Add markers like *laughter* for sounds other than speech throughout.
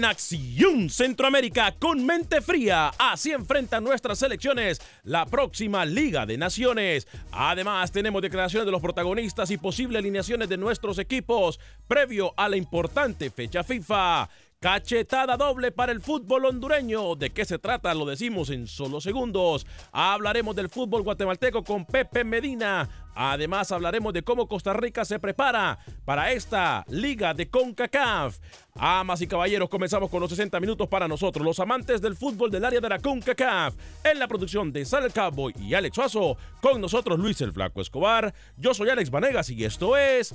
En Acción Centroamérica con mente fría, así enfrentan nuestras selecciones la próxima Liga de Naciones. Además tenemos declaraciones de los protagonistas y posibles alineaciones de nuestros equipos previo a la importante fecha FIFA. Cachetada doble para el fútbol hondureño. ¿De qué se trata? Lo decimos en solo segundos. Hablaremos del fútbol guatemalteco con Pepe Medina. Además hablaremos de cómo Costa Rica se prepara para esta liga de CONCACAF. Amas y caballeros, comenzamos con los 60 minutos para nosotros, los amantes del fútbol del área de la CONCACAF. En la producción de Sal Cowboy y Alex Suazo, con nosotros Luis el Flaco Escobar. Yo soy Alex Vanegas y esto es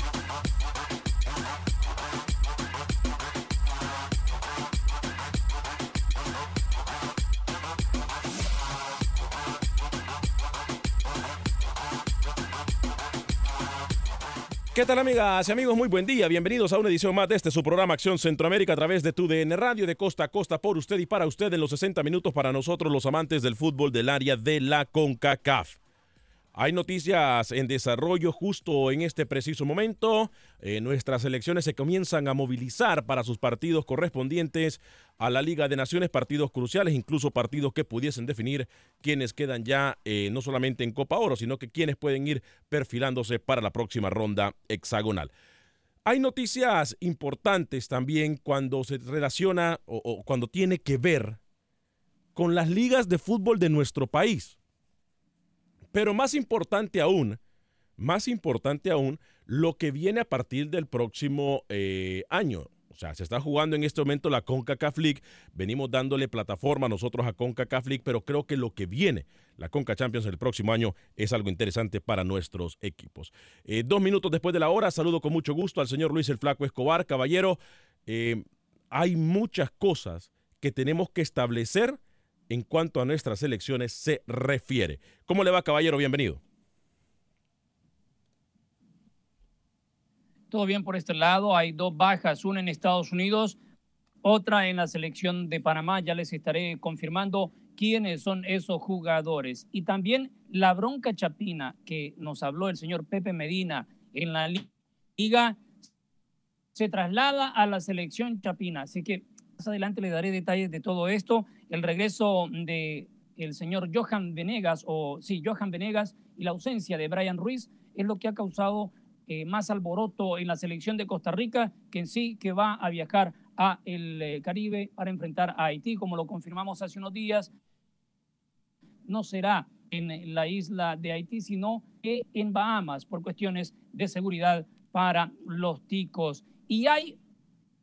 ¿Qué tal amigas y amigos? Muy buen día. Bienvenidos a una edición más de este su programa Acción Centroamérica a través de tu DN Radio de costa a costa por usted y para usted en los 60 minutos para nosotros los amantes del fútbol del área de la CONCACAF. Hay noticias en desarrollo justo en este preciso momento. Eh, nuestras selecciones se comienzan a movilizar para sus partidos correspondientes a la Liga de Naciones, partidos cruciales, incluso partidos que pudiesen definir quienes quedan ya eh, no solamente en Copa Oro, sino que quienes pueden ir perfilándose para la próxima ronda hexagonal. Hay noticias importantes también cuando se relaciona o cuando tiene que ver con las ligas de fútbol de nuestro país. Pero más importante aún, más importante aún, lo que viene a partir del próximo eh, año. O sea, se está jugando en este momento la CONCACAF League. Venimos dándole plataforma nosotros a CONCACAF League, pero creo que lo que viene, la CONCA Champions el próximo año, es algo interesante para nuestros equipos. Eh, dos minutos después de la hora, saludo con mucho gusto al señor Luis el Flaco Escobar. Caballero, eh, hay muchas cosas que tenemos que establecer en cuanto a nuestras elecciones se refiere. ¿Cómo le va, caballero? Bienvenido. todo bien por este lado. Hay dos bajas, una en Estados Unidos, otra en la selección de Panamá. Ya les estaré confirmando quiénes son esos jugadores. Y también la bronca chapina que nos habló el señor Pepe Medina en la liga se traslada a la selección chapina. Así que más adelante le daré detalles de todo esto. El regreso de el señor Johan Venegas, o sí, Johan Venegas, y la ausencia de Brian Ruiz es lo que ha causado eh, más alboroto en la selección de Costa Rica, que en sí que va a viajar a el eh, Caribe para enfrentar a Haití, como lo confirmamos hace unos días. No será en la isla de Haití, sino en Bahamas por cuestiones de seguridad para los ticos. Y hay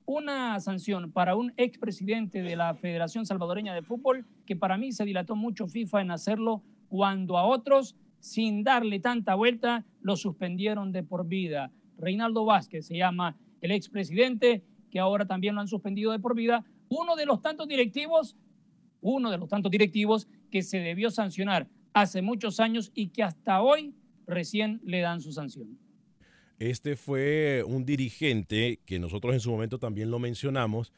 una sanción para un expresidente de la Federación Salvadoreña de Fútbol que para mí se dilató mucho FIFA en hacerlo cuando a otros, sin darle tanta vuelta, lo suspendieron de por vida. Reinaldo Vázquez se llama el expresidente, que ahora también lo han suspendido de por vida. Uno de los tantos directivos, uno de los tantos directivos que se debió sancionar hace muchos años y que hasta hoy recién le dan su sanción. Este fue un dirigente que nosotros en su momento también lo mencionamos.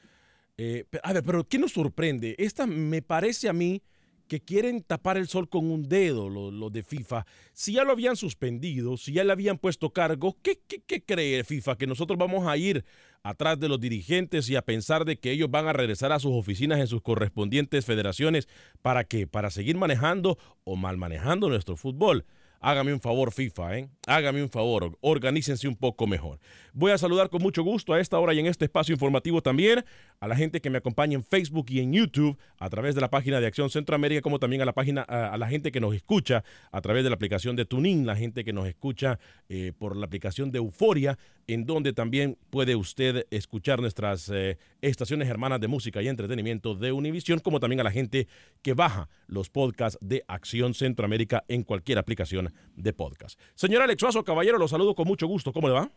Eh, a ver, pero ¿qué nos sorprende? Esta me parece a mí que quieren tapar el sol con un dedo los, de FIFA. Si ya lo habían suspendido, si ya le habían puesto cargo, ¿qué, qué, qué cree FIFA? ¿Que nosotros vamos a ir atrás de los dirigentes y a pensar de que ellos van a regresar a sus oficinas en sus correspondientes federaciones para qué? Para seguir manejando o mal manejando nuestro fútbol. Hágame un favor, FIFA, ¿eh? Hágame un favor, organícense un poco mejor. Voy a saludar con mucho gusto a esta hora y en este espacio informativo también a la gente que me acompaña en Facebook y en YouTube a través de la página de Acción Centroamérica, como también a la página, a, la gente que nos escucha a través de la aplicación de Tuning, la gente que nos escucha eh, por la aplicación de Euforia, en donde también puede usted escuchar nuestras eh, estaciones hermanas de música y entretenimiento de Univision, como también a la gente que baja los podcasts de Acción Centroamérica en cualquier aplicación de podcast. Señor Alex Suazo, caballero, lo saludo con mucho gusto. ¿Cómo le va?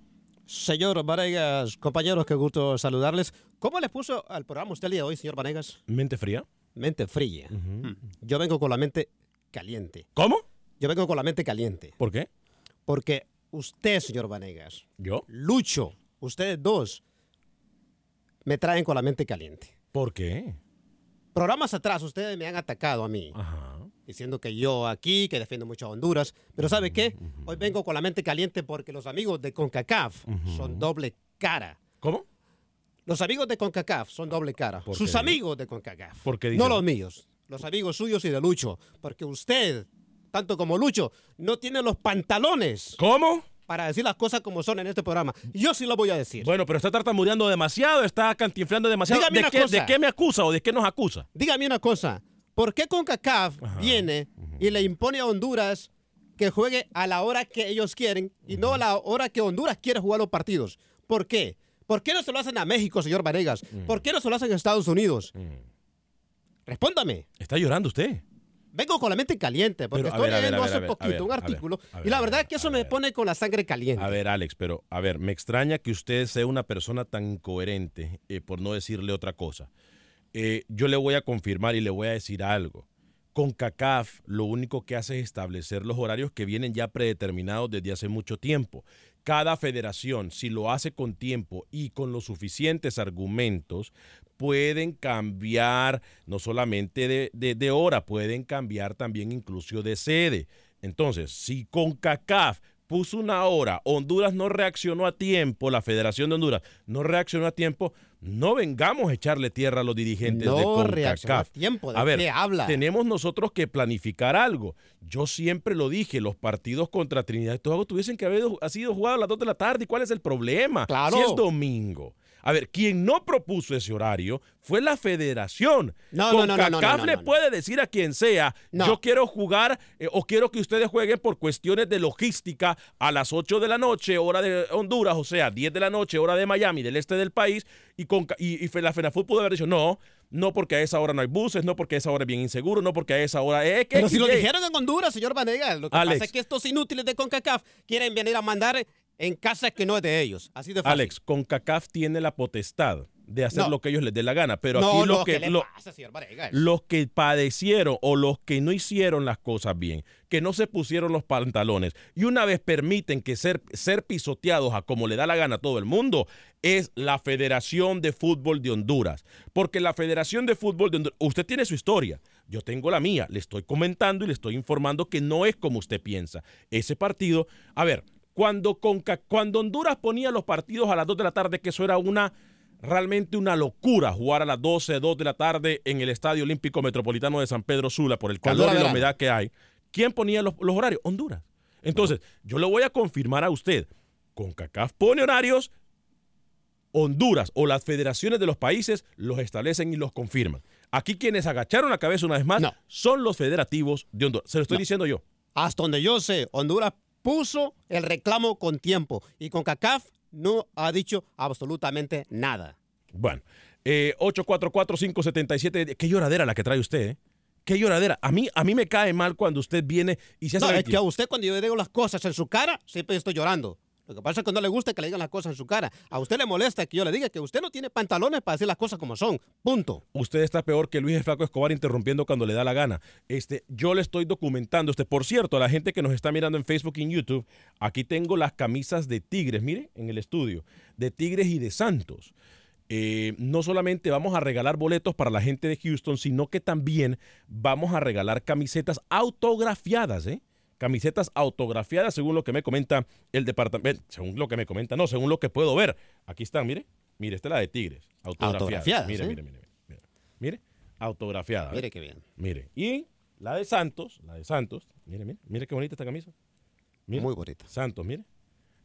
Señor Vanegas, compañeros, qué gusto saludarles. ¿Cómo le puso al programa usted el día de hoy, señor Vanegas? Mente fría. Mente fría. Yo vengo con la mente caliente. ¿Cómo? Yo vengo con la mente caliente. ¿Por qué? Porque usted, señor Vanegas. ¿Yo? Lucho, ustedes dos me traen con la mente caliente. ¿Por qué? Programas atrás ustedes me han atacado a mí. Ajá diciendo que yo aquí, que defiendo mucho a Honduras. Pero ¿sabe qué? Hoy vengo con la mente caliente porque los amigos de CONCACAF son doble cara. ¿Cómo? Los amigos de CONCACAF son doble cara. Sus amigos de CONCACAF. ¿Por qué no los míos. Los amigos suyos y de Lucho. Porque usted, tanto como Lucho, no tiene los pantalones. ¿Cómo? para decir las cosas como son en este programa. Yo sí lo voy a decir. Bueno, pero está tartamudeando demasiado, está cantinflando demasiado. ¿De qué, ¿De qué me acusa o de qué nos acusa? Dígame una cosa. ¿Por qué CONCACAF viene y le impone a Honduras que juegue a la hora que ellos quieren y no a la hora que Honduras quiere jugar los partidos? ¿Por qué? ¿Por qué no se lo hacen a México, señor Varegas? ¿Por qué no se lo hacen a Estados Unidos? Respóndame. ¿Está llorando usted? Vengo con la mente caliente, porque estoy leyendo hace poquito un artículo y la verdad es que eso me pone con la sangre caliente. A ver, Alex, pero a ver, me extraña que usted sea una persona tan coherente, eh, por no decirle otra cosa. Eh, yo le voy a confirmar y le voy a decir algo. Con CACAF lo único que hace es establecer los horarios que vienen ya predeterminados desde hace mucho tiempo. Cada federación, si lo hace con tiempo y con los suficientes argumentos, pueden cambiar no solamente de, de hora, pueden cambiar también incluso de sede. Entonces, si con CACAF puso una hora, Honduras no reaccionó a tiempo, la Federación de Honduras no reaccionó a tiempo, no vengamos a echarle tierra a los dirigentes de CONCACAF. Tiempo, ¿de a ver, habla? tenemos nosotros que planificar algo. Yo siempre lo dije, los partidos contra Trinidad y Tobago tuviesen que haber sido jugados a las 2 de la tarde. ¿Y cuál es el problema? Claro. Si es domingo. A ver, quien no propuso ese horario fue la federación. No, Con no, no, no, CACAF le puede decir a quien sea, yo quiero jugar eh, o quiero que ustedes jueguen por cuestiones de logística a las 8 de la noche, hora de Honduras, o sea, 10 de la noche, hora de Miami, del este del país, y, con, y, y la FENAFUT pudo haber dicho, no, no porque a esa hora no hay buses, no porque a esa hora es bien inseguro, no porque a esa hora es que... Pero si lo dijeron en Honduras, señor Vanegas, lo que pasa es que estos inútiles de CONCACAF quieren venir a mandar en casa que no es de ellos. Así de fácil. Alex, CONCACAF tiene la potestad de hacer No. lo que ellos les dé la gana. Pero no, aquí los no, que, ¿qué le lo- pasa, los que padecieron o los que no hicieron las cosas bien, que no se pusieron los pantalones y una vez permiten que ser, ser pisoteados a como le da la gana a todo el mundo, es la Federación de Fútbol de Honduras. Porque la Federación de Fútbol de Honduras, usted tiene su historia, yo tengo la mía, le estoy comentando y le estoy informando que no es como usted piensa. Ese partido, a ver, cuando, Conca- cuando Honduras ponía los partidos a las 2 de la tarde, que eso era una realmente una locura jugar a las 12, 2 de la tarde en el Estadio Olímpico Metropolitano de San Pedro Sula por el calor y la humedad que hay. ¿Quién ponía los, los horarios? Honduras. Entonces, yo le voy a confirmar a usted, CONCACAF pone horarios, Honduras o las federaciones de los países los establecen y los confirman. Aquí quienes agacharon la cabeza una vez más No. son los federativos de Honduras. Se lo estoy No. diciendo yo. Hasta donde yo sé, Honduras puso el reclamo con tiempo y con CACAF no ha dicho absolutamente nada. Bueno, eh, 844-577. Qué lloradera la que trae usted, ¿eh? Qué lloradera. A mí, a mí me cae mal cuando usted viene y se hace No, es que a usted cuando yo le digo las cosas en su cara, siempre estoy llorando. Lo que pasa es que no le gusta que le digan las cosas en su cara. A usted le molesta que yo le diga que usted no tiene pantalones para decir las cosas como son. Punto. Usted está peor que Luis el Flaco Escobar interrumpiendo cuando le da la gana. Este, yo le estoy documentando. Este, por cierto, a la gente que nos está mirando en Facebook y en YouTube, aquí tengo las camisas de Tigres, mire, en el estudio, de Tigres y de Santos. Eh, no solamente vamos a regalar boletos para la gente de Houston, sino que también vamos a regalar camisetas autografiadas, ¿eh? Camisetas autografiadas, según lo que me comenta el departamento. Según lo que me comenta, no, según lo que puedo ver. Aquí están, mire. Mire, esta es la de Tigres. Autografiada. Mire, mire, mire, mire. Mire, autografiada. Mire qué bien. Mire. Y la de Santos, la de Santos. Mire, mire, mire qué bonita esta camisa. Mire. Muy bonita. Santos, mire.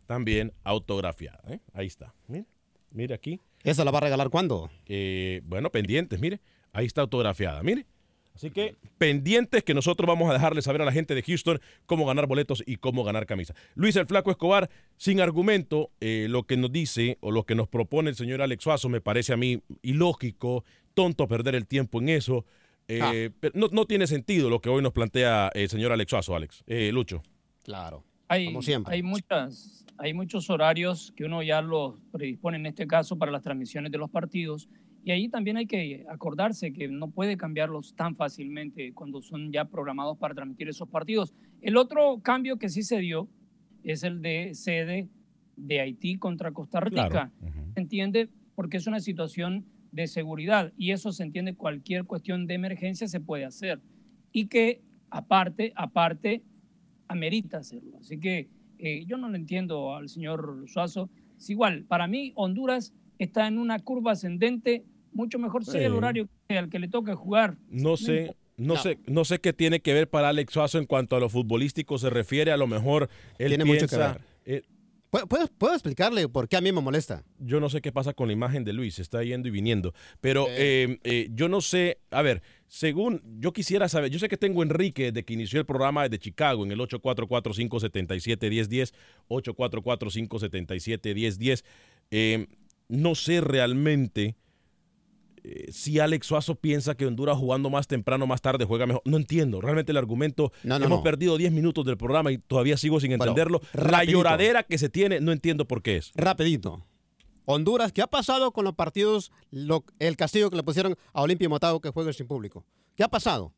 También autografiada. ¿eh? Ahí está. Mire, mire aquí. ¿Esa la va a regalar cuándo? Eh, bueno, pendientes, mire. Ahí está autografiada, mire. Así que pendientes que nosotros vamos a dejarle saber a la gente de Houston cómo ganar boletos y cómo ganar camisa. Luis el Flaco Escobar, sin argumento, eh, lo que nos dice o lo que nos propone el señor Alex Suazo me parece a mí ilógico, tonto perder el tiempo en eso. Eh, Ah. pero no, no tiene sentido lo que hoy nos plantea el señor Alex Suazo, Alex. Eh, Lucho. Claro. Hay, Como siempre. hay muchas, hay muchos horarios que uno ya los predispone en este caso para las transmisiones de los partidos. Y ahí también hay que acordarse que no puede cambiarlos tan fácilmente cuando son ya programados para transmitir esos partidos. El otro cambio que sí se dio es el de sede de Haití contra Costa Rica. Claro. Se entiende porque es una situación de seguridad y eso se entiende cualquier cuestión de emergencia se puede hacer. Y que aparte, aparte, amerita hacerlo. Así que eh, yo no lo entiendo al señor Suazo. Es igual, para mí Honduras está en una curva ascendente, mucho mejor sea el horario al que le toque jugar. No sé, no, No. sé, no sé qué tiene que ver para Alex Suazo en cuanto a lo futbolístico se refiere. A lo mejor él Tiene mucho que ver. eh, ¿Puedo, explicarle por qué a mí me molesta? yo no sé qué pasa con la imagen de Luis, está yendo y viniendo. Pero eh, eh, yo no sé, a ver, según yo quisiera saber, yo sé que tengo a Enrique desde que inició el programa desde Chicago en el 844-577-1010, 844-577-1010. Eh, no sé realmente eh, si Alex Suazo piensa que Honduras jugando más temprano, más tarde, juega mejor. No entiendo. Realmente el argumento. No, no, hemos no. perdido 10 minutos del programa y todavía sigo sin Bueno, entenderlo. La lloradera que se tiene, no entiendo por qué es. Rapidito. Honduras, ¿qué ha pasado con los partidos, lo- el castigo que le pusieron a Olimpia y Motagua que juegue sin público? ¿Qué ha pasado?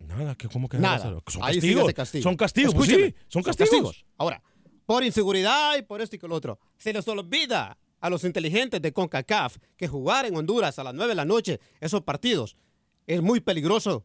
Nada, que ¿cómo que Nada. Son Ahí castigos. castigo. Son castigos, pues sí, son castigos. Ahora, por inseguridad y por esto y con lo otro, se les olvida a los inteligentes de CONCACAF que jugar en Honduras a las 9 de la noche esos partidos es muy peligroso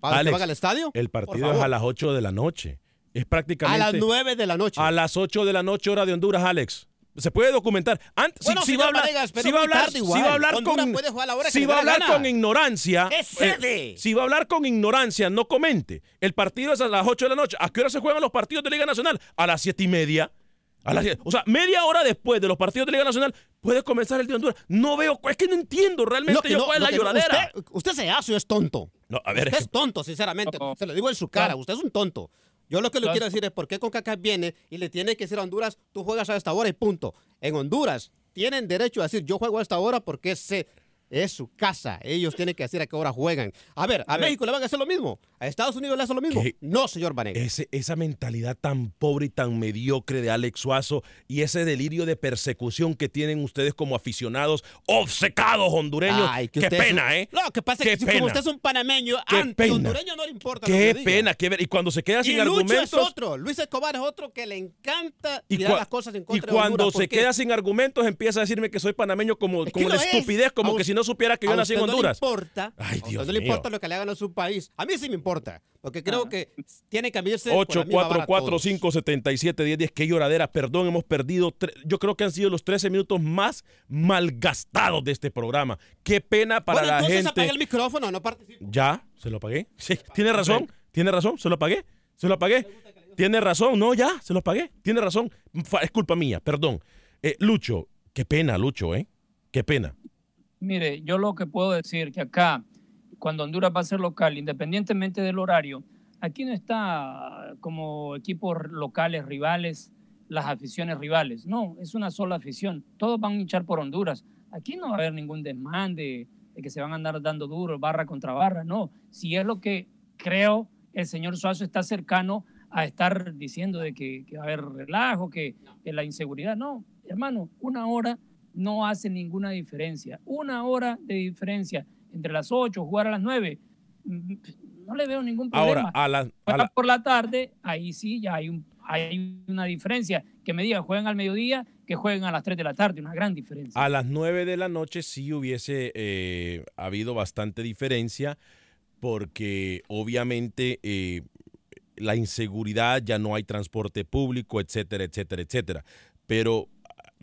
para los que Alex, van al estadio. El partido es a las 8 de la noche. Es A prácticamente. las 9 de la noche. A las 8 de la noche, hora de Honduras, Alex. Se puede documentar. Antes, Bueno, si, si va a hablar, si va a hablar, si va a hablar Honduras con, a si va a hablar con ignorancia, ¡Es sede! si va a hablar con ignorancia, no comente. El partido es a las 8 de la noche. ¿A qué hora se juegan los partidos de Liga Nacional? A las 7 y media. A las siete. O sea, media hora después de los partidos de Liga Nacional puede comenzar el de Honduras. No veo, es que no entiendo realmente yo no- cuál es la lloradera. usted, usted se hace o es tonto. No, a ver, Usted es tonto, sinceramente. No. Se lo digo en su cara. Usted es un tonto. Yo lo que le quiero decir es por qué CONCACAF viene y le tiene que decir a Honduras, tú juegas a esta hora y punto. En Honduras tienen derecho a decir, yo juego a esta hora porque es, es su casa. Ellos tienen que decir a qué hora juegan. A ver, a ver. México le van a hacer lo mismo. ¿A Estados Unidos le hace lo mismo? ¿Qué? No, señor Vanegas. Ese- esa mentalidad tan pobre y tan mediocre de Alex Suazo y ese delirio de persecución que tienen ustedes como aficionados obcecados hondureños. Ay, que qué pena, un- ¿eh? No, que pasa Qué que si pena. como usted es un panameño, pena. hondureño no le importa lo Qué que diga. pena, qué ver. Y cuando se queda Y sin Lucho argumentos. es otro. Luis Escobar es otro que le encanta Y, tirar las cosas en y contra de cuando Honduras. se queda sin argumentos empieza a decirme que soy panameño como, Es que como la lo es. estupidez, como A que us- si no supiera que yo a nací en Honduras. No le importa. Ay, a usted Dios no le mío. importa lo que le hagan a su país. A mí sí me importa. Porque creo Ah. que tiene que medirse con la 8, misma 4, vara 4, todos. 5, 77, 10, 10. Qué lloradera. Perdón, hemos perdido. Yo creo que han sido los 13 minutos más malgastados de este programa. Qué pena para bueno, la entonces gente. apague el micrófono, no participe. Ya, se lo pagué. Sí, tiene razón, tiene razón, se lo pagué, se lo pagué. Tiene razón, no, ya, se lo pagué. Tiene razón. Es culpa mía, perdón. Eh, Lucho, qué pena, Lucho, ¿eh? Qué pena. Mire, yo lo que puedo decir que acá, cuando Honduras va a ser local, independientemente del horario, aquí no está como equipos locales rivales, las aficiones rivales. No, es una sola afición. Todos van a hinchar por Honduras. Aquí no va a haber ningún desmán de, que se van a andar dando duro, barra contra barra. No, si es lo que creo el señor Suazo está cercano a estar diciendo de que, va a haber relajo, que la inseguridad. No, hermano, una hora no hace ninguna diferencia. Una hora de diferencia entre las 8, jugar a las 9, mm, no le veo ningún problema. Ahora, a la, a Juegan la- por la tarde, ahí sí ya hay, un, hay una diferencia. Que me digan, juegan al mediodía, que jueguen a las 3 de la tarde, una gran diferencia. a las 9 de la noche sí hubiese eh, habido bastante diferencia porque obviamente eh, la inseguridad, ya no hay transporte público, etcétera, etcétera, etcétera. Pero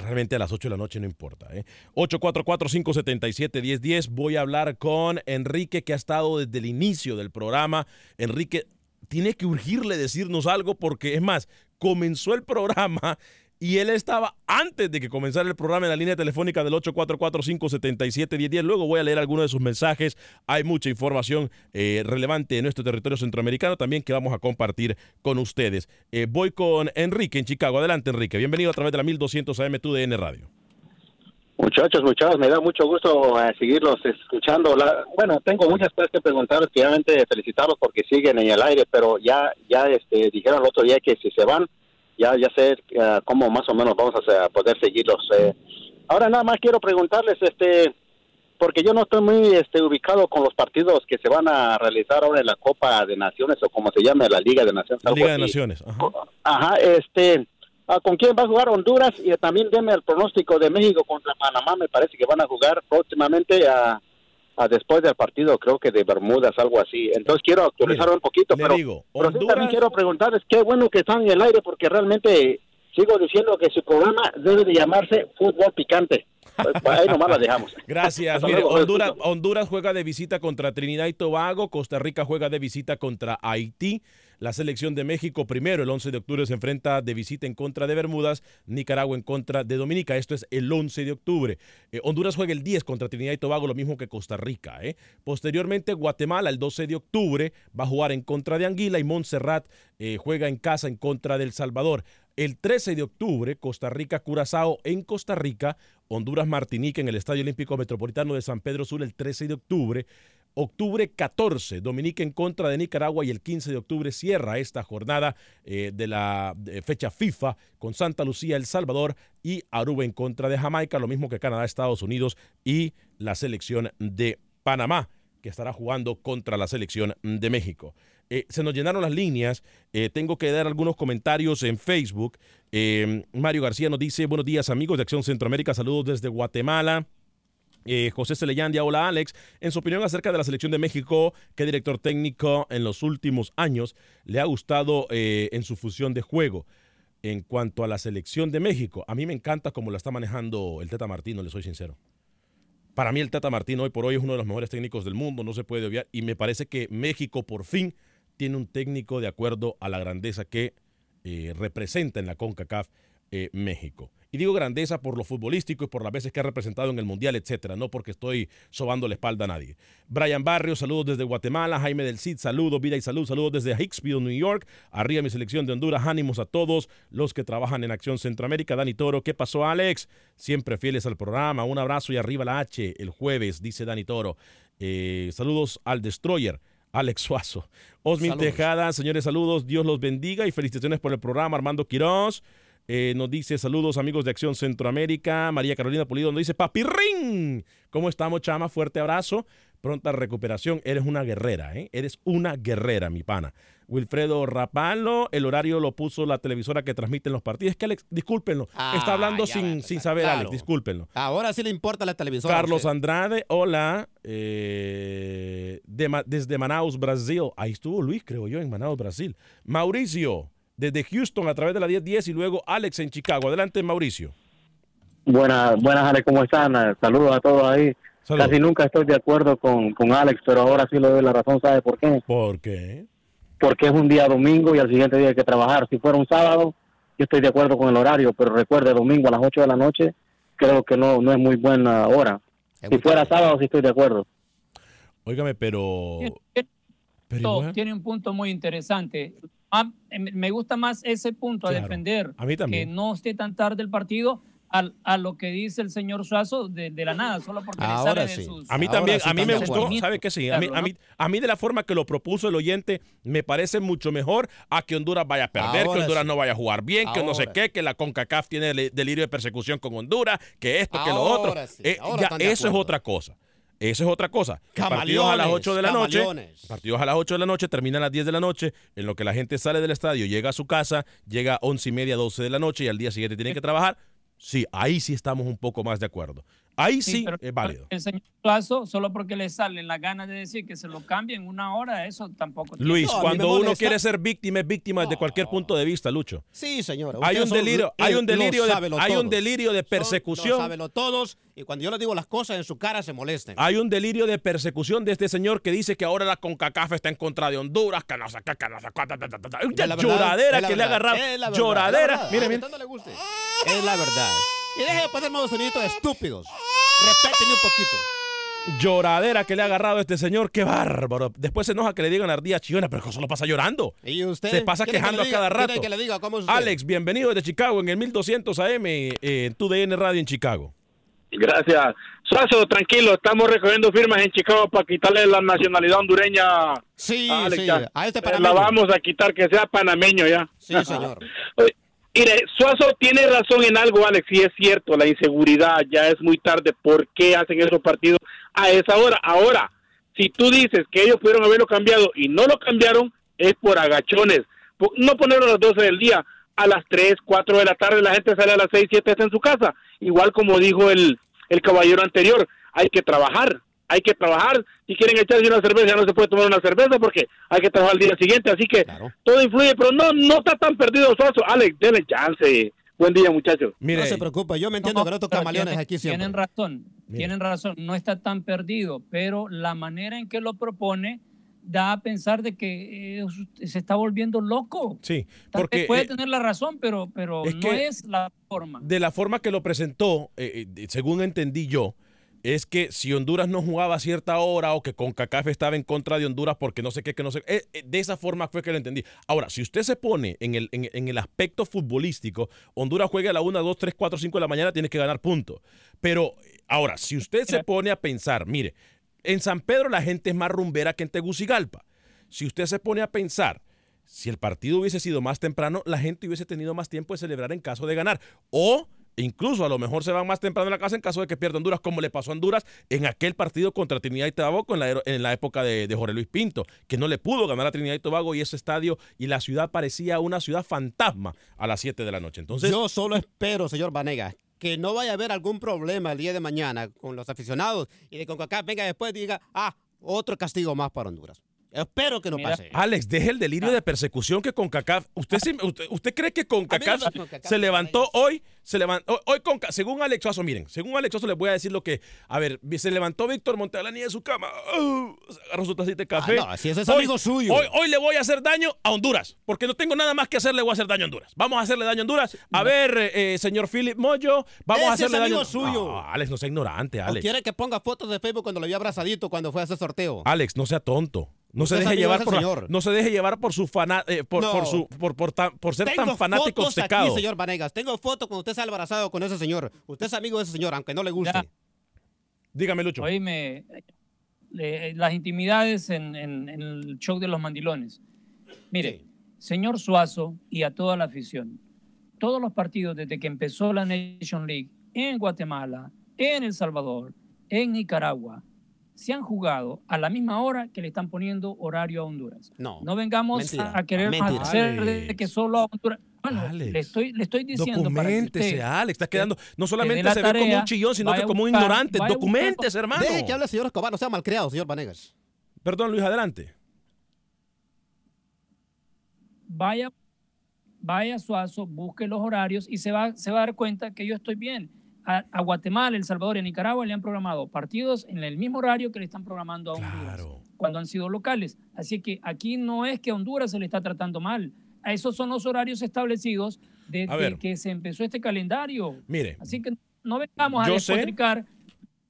realmente a las 8 de la noche no importa. ¿eh? 844-577-1010. Voy a hablar con Enrique, que ha estado desde el inicio del programa. Enrique, tiene que urgirle decirnos algo porque, es más, comenzó el programa y él estaba antes de que comenzara el programa en la línea telefónica del 844-577-1010. Luego voy a leer algunos de sus mensajes. Hay mucha información eh, relevante en nuestro territorio centroamericano también que vamos a compartir con ustedes. Eh, voy con Enrique en Chicago. Adelante, Enrique. Bienvenido a través de la 1200 AM TUDN Radio. Muchachos, muchachos, me da mucho gusto eh, seguirlos escuchando. La- bueno, tengo muchas cosas que preguntarles, que obviamente felicitarlos porque siguen en el aire, pero ya ya este, dijeron el otro día que si se van, ya ya sé eh, cómo más o menos vamos a, poder seguirlos. eh. Ahora nada más quiero preguntarles, este, porque yo no estoy muy este, ubicado con los partidos que se van a realizar ahora en la Copa de Naciones o como se llama la Liga de Naciones. La Liga de. Naciones. Ajá. Ajá, este, ah, ¿con quién va a jugar Honduras? Y también deme el pronóstico de México contra Panamá, me parece que van a jugar próximamente a, a después del partido, creo que de Bermudas, algo así. Entonces quiero actualizar un poquito, pero, digo, pero sí Honduras- también quiero preguntarles, qué bueno que están en el aire, porque realmente sigo diciendo que su programa debe de llamarse Fútbol Picante. Pues, ahí nomás la dejamos. Gracias. Mire, pues, Honduras. Honduras juega de visita contra Trinidad y Tobago, Costa Rica juega de visita contra Haití. La selección de México primero, el 11 de octubre, se enfrenta de visita en contra de Bermudas, Nicaragua en contra de Dominica. Esto es el 11 de octubre. Eh, Honduras juega el 10 contra Trinidad y Tobago, lo mismo que Costa Rica. ¿eh? Posteriormente, Guatemala, el 12 de octubre, va a jugar en contra de Anguila y Montserrat eh, juega en casa en contra del Salvador. El 13 de octubre, Costa Rica, Curazao en Costa Rica, Honduras, Martinica en el Estadio Olímpico Metropolitano de San Pedro Sur el 13 de octubre. Octubre 14, Dominica en contra de Nicaragua y el 15 de octubre cierra esta jornada eh, de la fecha FIFA con Santa Lucía, El Salvador y Aruba en contra de Jamaica, lo mismo que Canadá, Estados Unidos y la selección de Panamá que estará jugando contra la selección de México. Eh, se nos llenaron las líneas. eh, tengo que dar algunos comentarios en Facebook. Eh, Mario García nos dice, buenos días amigos de Acción Centroamérica, saludos desde Guatemala. Eh, José Celeyandia, hola Alex. En su opinión acerca de la selección de México, ¿qué director técnico en los últimos años le ha gustado en su fusión de juego? En cuanto a la selección de México, a mí me encanta cómo la está manejando el Teta Martino, le soy sincero. Para mí el Tata Martino hoy por hoy es uno de los mejores técnicos del mundo, no se puede obviar. Y me parece que México por fin tiene un técnico de acuerdo a la grandeza que eh, representa en la CONCACAF eh, México. Y digo grandeza por lo futbolístico y por las veces que ha representado en el Mundial, etcétera, no porque estoy sobando la espalda a nadie. Brian Barrios, saludos desde Guatemala. Jaime del Cid, saludos, vida y salud, saludos desde Hicksville, New York. Arriba mi selección de Honduras, ánimos a todos los que trabajan en Acción Centroamérica. Dani Toro, ¿qué pasó, Alex? Siempre fieles al programa. Un abrazo y arriba la H el jueves, dice Dani Toro. Eh, saludos al Destroyer. Alex Suazo. Osmin Saludos. Tejada, señores, saludos. Dios los bendiga y felicitaciones por el programa. Armando Quirós. eh, nos dice saludos amigos de Acción Centroamérica. María Carolina Pulido nos dice Papirrín. ¿Cómo estamos, chama? Fuerte abrazo. Pronta recuperación. Eres una guerrera, ¿eh? Eres una guerrera, mi pana. Wilfredo Rapalo, el horario lo puso la televisora que transmiten los partidos. Es que Alex, discúlpenlo. Ah, está hablando ya sin, sin saber, claro. Alex, discúlpenlo. Ahora sí le importa la televisora. Carlos. Andrade, hola. eh, de Ma- desde Manaus, Brasil. Ahí estuvo Luis, creo yo, en Manaus, Brasil. Mauricio, desde Houston a través de la 1010 y luego Alex en Chicago. Adelante, Mauricio. Buenas, buenas, Alex, ¿cómo están? Saludos a todos ahí. Saludos. Casi nunca estoy de acuerdo con, con Alex, pero ahora sí le doy la razón, ¿sabe por qué? ¿Por qué? Porque es un día domingo y al siguiente día hay que trabajar. Si fuera un sábado, yo estoy de acuerdo con el horario, pero recuerde, domingo a las 8 de la noche, creo que no, no es muy buena hora. Si fuera sábado, sí estoy de acuerdo. Óigame, pero... Tiene- pero un punto muy interesante. Ah, em, me gusta más ese punto a defender. a mí también. Que no esté tan tarde el partido al- a lo que dice el señor Suazo de, de la nada, solo porque Ahora le sale sí. de sus... A mí también, sí a mí me gustó. ¿sabe qué sí? A mí, a, mí, a mí de la forma que lo propuso el oyente, me parece mucho mejor a que Honduras vaya a perder, que Honduras sí. no vaya a jugar bien, que no sé qué, que la CONCACAF tiene delirio de persecución con Honduras, que esto, que lo otro. Eh, ya, eso es otra cosa. Eso es otra cosa. Partidos a las Camaleones, 8 de la noche. camaleones. Partidos a las 8 de la noche, terminan a las 10 de la noche, en lo que la gente sale del estadio, llega a su casa, llega a 11 y media, 12 de la noche y al día siguiente tienen que trabajar. Sí, ahí sí estamos un poco más de acuerdo. Ahí sí, pero es válido. El señor Suazo, solo porque le salen las ganas de decir que se lo cambien una hora, eso tampoco tiene- Luis, No, cuando uno molesta. quiere ser víctima, es víctima desde cualquier punto de vista, Lucho. Sí, señor. Hay un delirio, hay un delirio, de, hay un delirio de persecución. Lo sábelo todos. Y cuando yo les digo las cosas en su cara se molestan. Hay un delirio de persecución de este señor que dice que ahora la CONCACAF está en contra de Honduras, que no sé qué, que no lloradera es la que le ha agarrado. es la verdad, Lloradera. es la verdad. Mire, mire. Es la verdad. Y deje de ponerme los soniditos estúpidos. Respeten un poquito. Lloradera que le ha agarrado a este señor. Qué bárbaro. Después se enoja que le digan ardilla chillona, pero eso lo pasa llorando. ¿Y usted? Se pasa ¿Quiere que quejando a cada rato. que le diga cómo es usted? Alex, bienvenido desde Chicago en el 1200 AM eh, en tu DN Radio en Chicago. Gracias. Suazo, tranquilo, estamos recogiendo firmas en Chicago para quitarle la nacionalidad hondureña. Sí, a Alex, sí, ya. a este Eh, panameño. La vamos a quitar, que sea panameño ya. Sí, señor. *laughs* Mire, Suazo tiene razón en algo, Alex, y es cierto, la inseguridad ya es muy tarde. ¿Por qué hacen esos partidos a esa hora? Ahora, si tú dices que ellos pudieron haberlo cambiado y no lo cambiaron, es por agachones. No ponerlo a las 12 del día, a las 3, 4 de la tarde, la gente sale a las 6, 7, está en su casa. Igual como dijo el, el caballero anterior, hay que trabajar, hay que trabajar. Si quieren echarse una cerveza, no se puede tomar una cerveza porque hay que trabajar al día siguiente. Así que todo influye, pero no, no está tan perdido Suazo. Alex, denle chance. Buen día, muchachos. no se preocupe, yo me entiendo que no pero camaleones tienen- aquí siempre. Tienen razón, Mira. tienen razón, no está tan perdido, pero la manera en que lo propone da a pensar de que eh, se está volviendo loco. Sí, Tal porque vez puede eh, tener la razón, pero, pero es no es la forma. de la forma que lo presentó, eh, eh, según entendí yo, es que si Honduras no jugaba a cierta hora o que CONCACAF estaba en contra de Honduras porque no sé qué, que no sé eh, eh, de esa forma fue que lo entendí. Ahora, si usted se pone en el, en, en el aspecto futbolístico, Honduras juega a la 1, 2, 3, 4, 5 de la mañana, tiene que ganar puntos. Pero ahora, si usted se pone a pensar, mire, en San Pedro la gente es más rumbera que en Tegucigalpa. Si usted se pone a pensar, si el partido hubiese sido más temprano, la gente hubiese tenido más tiempo de celebrar en caso de ganar. O incluso a lo mejor se van más temprano a la casa en caso de que pierda Honduras, como le pasó a Honduras en aquel partido contra Trinidad y Tobago en la, en la época de, Jorge Luis Pinto, que no le pudo ganar a Trinidad y Tobago y ese estadio y la ciudad parecía una ciudad fantasma a las 7 de la noche. Entonces, Yo solo espero, señor Vanegas, que no vaya a haber algún problema el día de mañana con los aficionados y de CONCACAF venga después y diga, ah, otro castigo más para Honduras. Espero que no pase. Alex, deje el delirio de persecución que CONCACAF. ¿Usted, *laughs* usted, usted cree que CONCACAF no CONCACAF se levantó hoy? Se levantó hoy Conca- según Alex Suazo, miren, según Alex Suazo les voy a decir lo que, a ver, se levantó Víctor Montealani de su cama, uh, se agarró su tacita de café. Ah, no, si ese es Hoy- amigo suyo. Hoy, hoy le voy a hacer daño a Honduras, porque no tengo nada más que hacer, le voy a hacer daño a Honduras. Vamos a hacerle daño a Honduras. A ver, eh, señor Philip Moyo, vamos a Ese es hacerle amigo daño. suyo. No, Alex, no sea ignorante, ¿O Alex. quiere que ponga fotos de Facebook cuando lo vi abrazadito cuando fue a ese sorteo? Alex, no sea tonto. No se deje llevar por la- no se deje llevar por su fana, eh, por, No. por su por, por, tan- por ser Tengo tan fanático fotos secado. aquí, señor Vanegas. Tengo fotos cuando usted se ha abrazado con ese señor. Usted es amigo de ese señor, aunque no le guste. Ya. Dígame, Lucho. Oíme, eh, las intimidades en, en- en el show de los mandilones. Mire, señor Suazo y a toda la afición, todos los partidos desde que empezó la Nation League en Guatemala, en El Salvador, en Nicaragua, se han jugado a la misma hora que le están poniendo horario a Honduras. No. No vengamos Mentira. a querer Mentira. hacer de que solo a Honduras. Bueno, Alex. le estoy, le estoy diciendo para que Documentese, usted Alex. Está que- quedando. No solamente se ve como un chillón, sino que como un buscar- ignorante. vaya a buscar- Documentes, hermano. Deje que hable el señor Escobar, no sea malcriado, señor Vanegas. Perdón, Luis, adelante. vaya, vaya a Suazo, busque los horarios y se va, se va a dar cuenta que yo estoy bien. A, a Guatemala, El Salvador y a Nicaragua le han programado partidos en el mismo horario que le están programando a Honduras cuando han sido locales. Así que aquí no es que a Honduras se le está tratando mal. A esos son los horarios establecidos desde que se empezó este calendario. Mire, Así que no vengamos a despotricar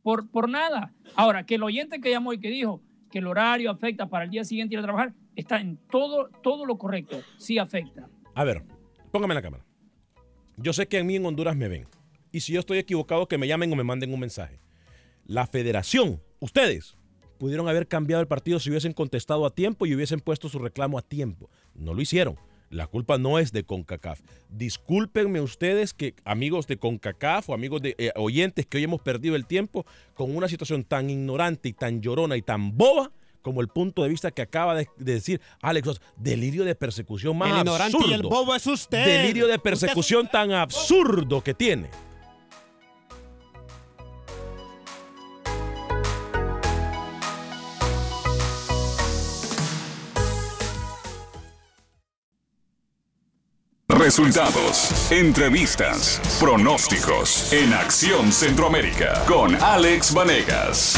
por, por nada. Ahora, que el oyente que llamó y que dijo que el horario afecta para el día siguiente ir a trabajar, está en todo, todo lo correcto. Sí afecta. A ver, póngame la cámara. Yo sé que a mí en Honduras me ven. Y si yo estoy equivocado, que me llamen o me manden un mensaje. La federación, ustedes, pudieron haber cambiado el partido si hubiesen contestado a tiempo y hubiesen puesto su reclamo a tiempo. No lo hicieron. La culpa no es de CONCACAF. Discúlpenme ustedes que amigos de CONCACAF o amigos de eh, oyentes que hoy hemos perdido el tiempo con una situación tan ignorante y tan llorona y tan boba como el punto de vista que acaba de, de decir Alex. Delirio de persecución más El ignorante y el absurdo. bobo es usted. Delirio de Usted- persecución tan absurdo que tiene. Resultados, entrevistas, pronósticos en Acción Centroamérica con Alex Vanegas.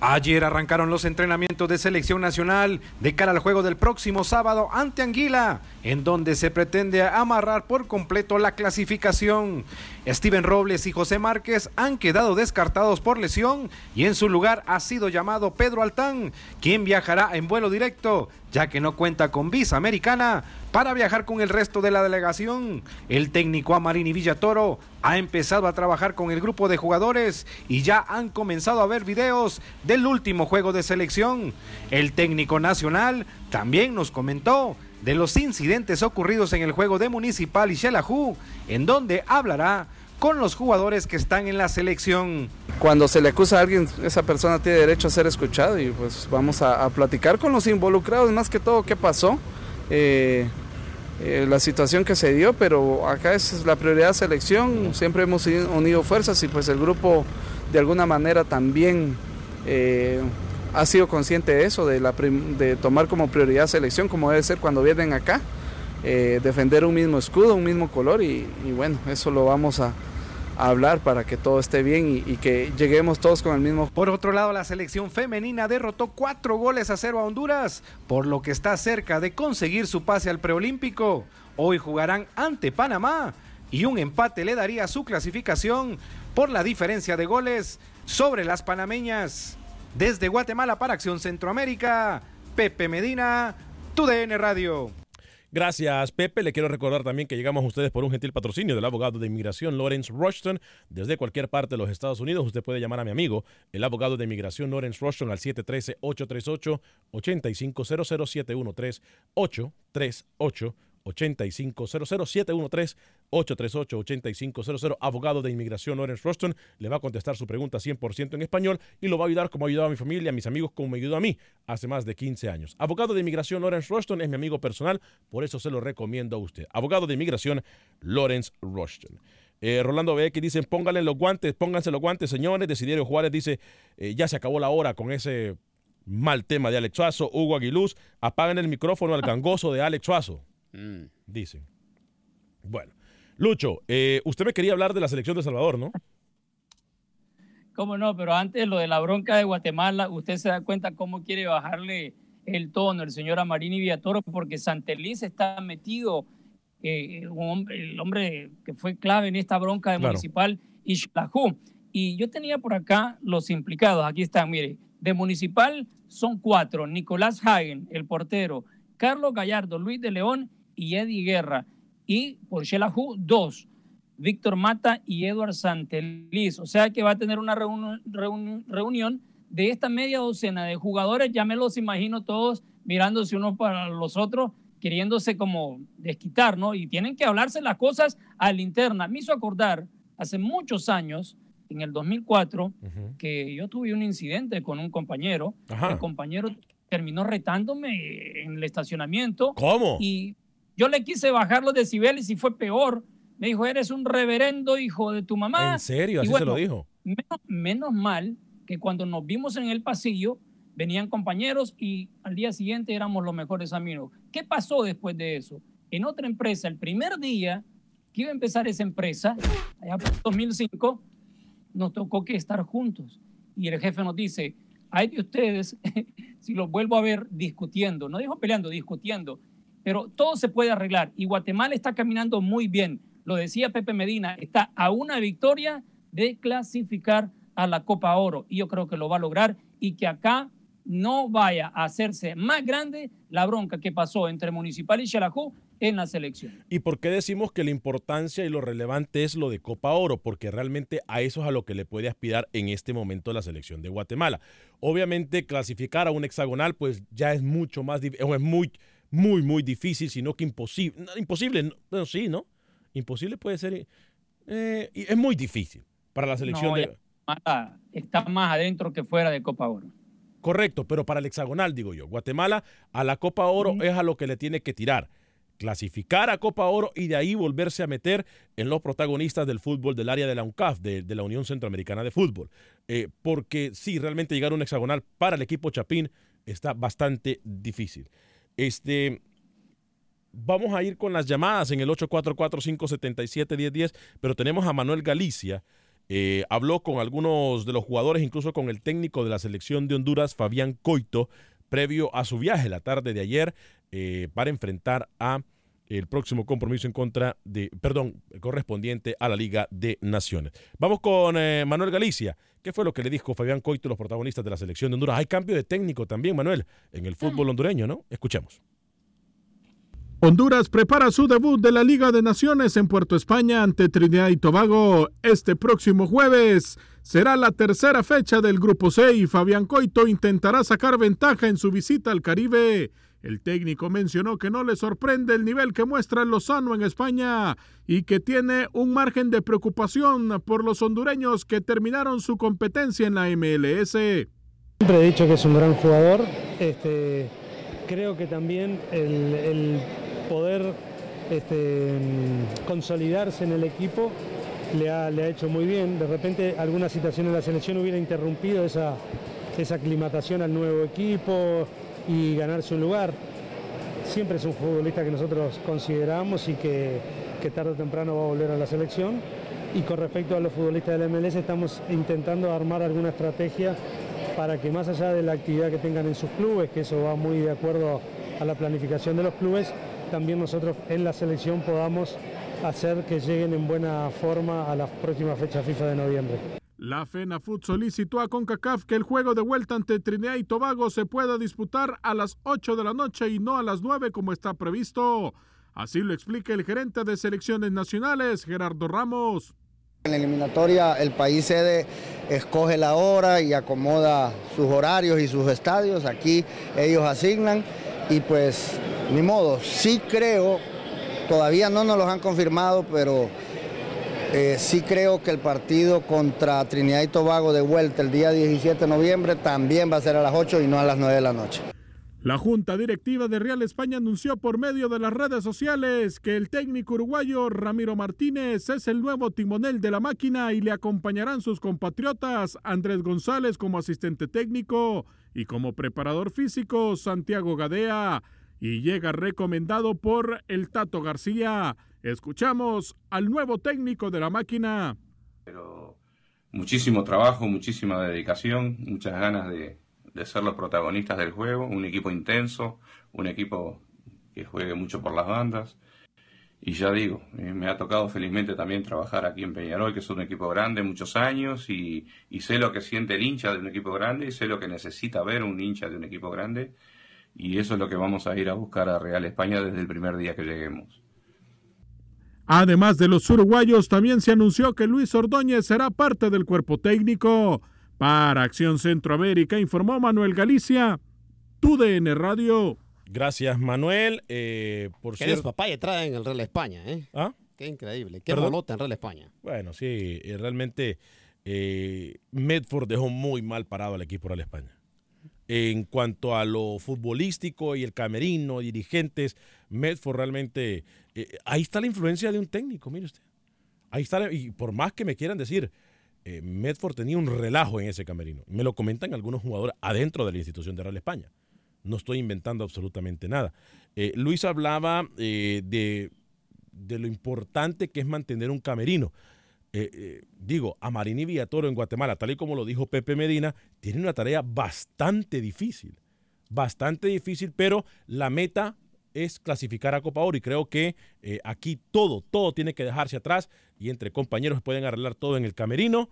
Ayer arrancaron los entrenamientos de selección nacional de cara al juego del próximo sábado ante Anguila, en donde se pretende amarrar por completo la clasificación. Steven Robles y José Márquez han quedado descartados por lesión y en su lugar ha sido llamado Pedro Altán, quien viajará en vuelo directo, ya que no cuenta con visa americana para viajar con el resto de la delegación. El técnico Amarini Villatoro ha empezado a trabajar con el grupo de jugadores y ya han comenzado a ver videos del último juego de selección. El técnico nacional también nos comentó de los incidentes ocurridos en el juego de Municipal y Xelajú, en donde hablará con los jugadores que están en la selección. Cuando se le acusa a alguien, esa persona tiene derecho a ser escuchado y pues vamos a, platicar con los involucrados, más que todo qué pasó, eh, eh, la situación que se dio, pero acá es la prioridad selección, siempre hemos unido- fuerzas y pues el grupo de alguna manera también eh, ha sido consciente de eso, de, tomar como prioridad selección, como debe ser cuando vienen acá, defender un mismo escudo, un mismo color y bueno, eso lo vamos a, hablar para que todo esté bien y, y que lleguemos todos con el mismo Por otro lado, la selección femenina derrotó cuatro goles a cero a Honduras, por lo que está cerca de conseguir su pase al preolímpico. Hoy jugarán ante Panamá y un empate le daría su clasificación por la diferencia de goles sobre las panameñas. Desde Guatemala para Acción Centroamérica, Pepe Medina, TUDN Radio. Gracias, Pepe. Le quiero recordar también que llegamos a ustedes por un gentil patrocinio del abogado de inmigración Lawrence Rushton. Desde cualquier parte de los Estados Unidos, usted puede llamar a mi amigo, el abogado de inmigración Lawrence Rushton, al 713-838-8500, 713-838. 8500 713-838-8500. Abogado de inmigración Lawrence Ruston le va a contestar su pregunta 100% en español y lo va a ayudar como ha ayudado a mi familia, a mis amigos, como me ayudó a mí hace más de 15 años. Abogado de inmigración Lawrence Ruston es mi amigo personal, por eso se lo recomiendo a usted. Abogado de inmigración Lawrence Ruston. Eh, Rolando que dicen, pónganle los guantes, pónganse los guantes, señores. Desiderio Juárez dice, eh, ya se acabó la hora con ese mal tema de Alex Suazo. Hugo Aguiluz, apaguen el micrófono al gangoso de Alex Suazo. Dicen. Bueno, Lucho, eh, usted me quería hablar de la selección de Salvador, ¿no? ¿Cómo no? Pero antes lo de la bronca de Guatemala, usted se da cuenta cómo quiere bajarle el tono el señor Amarini Villatoro, porque Santeliz está metido, eh, un hombre- el hombre que fue clave en esta bronca de Claro. Municipal y Xlajú. Y yo tenía por acá los implicados, aquí están, mire, de Municipal son cuatro, Nicolás Hagen, el portero, Carlos Gallardo, Luis de León y Eddie Guerra. Y por Xelajú, dos. Víctor Mata y Edward Santeliz. O sea que va a tener una reunión, reunión de esta media docena de jugadores, ya me los imagino todos mirándose unos para los otros, queriéndose como desquitar, ¿no? Y tienen que hablarse las cosas a la interna. Me hizo acordar hace muchos años, en el 2004, que yo tuve un incidente con un compañero. El compañero terminó retándome en el estacionamiento. ¿Cómo? Y yo le quise bajar los decibeles y fue peor. Me dijo, eres un reverendo hijo de tu mamá. ¿En serio? Así se lo dijo. menos mal que cuando nos vimos en el pasillo, venían compañeros y al día siguiente éramos los mejores amigos. ¿Qué pasó después de eso? En otra empresa, el primer día que iba a empezar esa empresa, allá por 2005, nos tocó que estar juntos. Y el jefe nos dice, hay de ustedes *laughs* si los vuelvo a ver discutiendo, no dijo peleando, discutiendo, pero todo se puede arreglar. Y Guatemala está caminando muy bien. Lo decía Pepe Medina, está a una victoria de clasificar a la Copa Oro. Y yo creo que lo va a lograr y que acá no vaya a hacerse más grande la bronca que pasó entre Municipal y Xelajú en la selección. ¿Y por qué decimos que la importancia y lo relevante es lo de Copa Oro? Porque realmente a eso es a lo que le puede aspirar en este momento la selección de Guatemala. Obviamente clasificar a un hexagonal pues ya es mucho más, es muy, muy, muy difícil, sino que imposible. imposible, no, sí, ¿no? Imposible puede ser, eh, es muy difícil para la selección de está más adentro que fuera de Copa Oro. Correcto, pero para el hexagonal, digo yo. Guatemala a la Copa Oro es a lo que le tiene que tirar. Clasificar a Copa Oro y de ahí volverse a meter en los protagonistas del fútbol del área de la UNCAF, de, la Unión Centroamericana de Fútbol. Eh, porque sí, realmente llegar a un hexagonal para el equipo Chapín está bastante difícil. Este, vamos a ir con las llamadas en el 844-577-1010, pero tenemos a Manuel Galicia eh, habló con algunos de los jugadores, incluso con el técnico de la selección de Honduras, Fabián Coito, previo a su viaje la tarde de ayer eh, para enfrentar a el próximo compromiso en contra de, perdón, correspondiente a la Liga de Naciones. Vamos con eh, Manuel Galicia. ¿Qué fue lo que le dijo Fabián Coito, los protagonistas de la selección de Honduras? Hay cambio de técnico también, Manuel, en el fútbol hondureño, ¿no? Escuchemos. Honduras prepara su debut de la Liga de Naciones en Puerto España ante Trinidad y Tobago este próximo jueves. Será la tercera fecha del Grupo C y Fabián Coito intentará sacar ventaja en su visita al Caribe. El técnico mencionó que no le sorprende el nivel que muestra Lozano en España y que tiene un margen de preocupación por los hondureños que terminaron su competencia en la MLS. Siempre he dicho que es un gran jugador. Este, creo que también el poder este, consolidarse en el equipo le ha, hecho muy bien. De repente alguna situación en la selección hubiera interrumpido esa, esa aclimatación al nuevo equipo y ganarse un lugar. Siempre es un futbolista que nosotros consideramos y que, que tarde o temprano va a volver a la selección. Y con respecto a los futbolistas del MLS estamos intentando armar alguna estrategia para que más allá de la actividad que tengan en sus clubes, que eso va muy de acuerdo a la planificación de los clubes, también nosotros en la selección podamos hacer que lleguen en buena forma a la próxima fecha FIFA de noviembre. La FENAFUT solicitó a CONCACAF que el juego de vuelta ante Trinidad y Tobago se pueda disputar a las 8 de la noche y no a las 9 como está previsto. Así lo explica el gerente de selecciones nacionales, Gerardo Ramos. En la eliminatoria el país sede escoge la hora y acomoda sus horarios y sus estadios. Aquí ellos asignan y pues ni modo, sí creo, todavía no nos los han confirmado, pero eh, sí creo que el partido contra Trinidad y Tobago de vuelta el día 17 de noviembre también va a ser a las 8 y no a las 9 de la noche. La Junta Directiva de Real España anunció por medio de las redes sociales que el técnico uruguayo Ramiro Martínez es el nuevo timonel de la máquina y le acompañarán sus compatriotas Andrés González como asistente técnico y como preparador físico Santiago Gadea y llega recomendado por el Tato García. Escuchamos al nuevo técnico de la máquina. Pero muchísimo trabajo, muchísima dedicación, muchas ganas de, ser los protagonistas del juego, un equipo intenso, un equipo que juegue mucho por las bandas. Y ya digo, eh, me ha tocado felizmente también trabajar aquí en Peñarol, que es un equipo grande, muchos años, y, y sé lo que siente el hincha de un equipo grande, y sé lo que necesita ver un hincha de un equipo grande, y eso es lo que vamos a ir a buscar a Real España desde el primer día que lleguemos. Además de los uruguayos, también se anunció que Luis Ordóñez será parte del cuerpo técnico. Para Acción Centroamérica informó Manuel Galicia, TUDN Radio. Gracias, Manuel. Eh, por ¿Qué cierto, papaya traen en el Real España, ¿eh? ¿Ah? Qué increíble. Qué ¿Perdón? bolota en Real España. Bueno, sí, eh, realmente eh, Medford dejó muy mal parado al equipo Real España. En cuanto a lo futbolístico y el camerino, dirigentes, Medford realmente. eh, ahí está la influencia de un técnico, mire usted. Ahí está, y por más que me quieran decir, eh, Medford tenía un relajo en ese camerino. Me lo comentan algunos jugadores adentro de la institución de Real España. No estoy inventando absolutamente nada. Eh, Luis hablaba eh, de, de lo importante que es mantener un camerino. Eh, eh, digo, a Marini Villatoro en Guatemala, tal y como lo dijo Pepe Medina, tiene una tarea bastante difícil. Bastante difícil, pero la meta es clasificar a Copa Oro y creo que eh, aquí todo, todo tiene que dejarse atrás y entre compañeros pueden arreglar todo en el camerino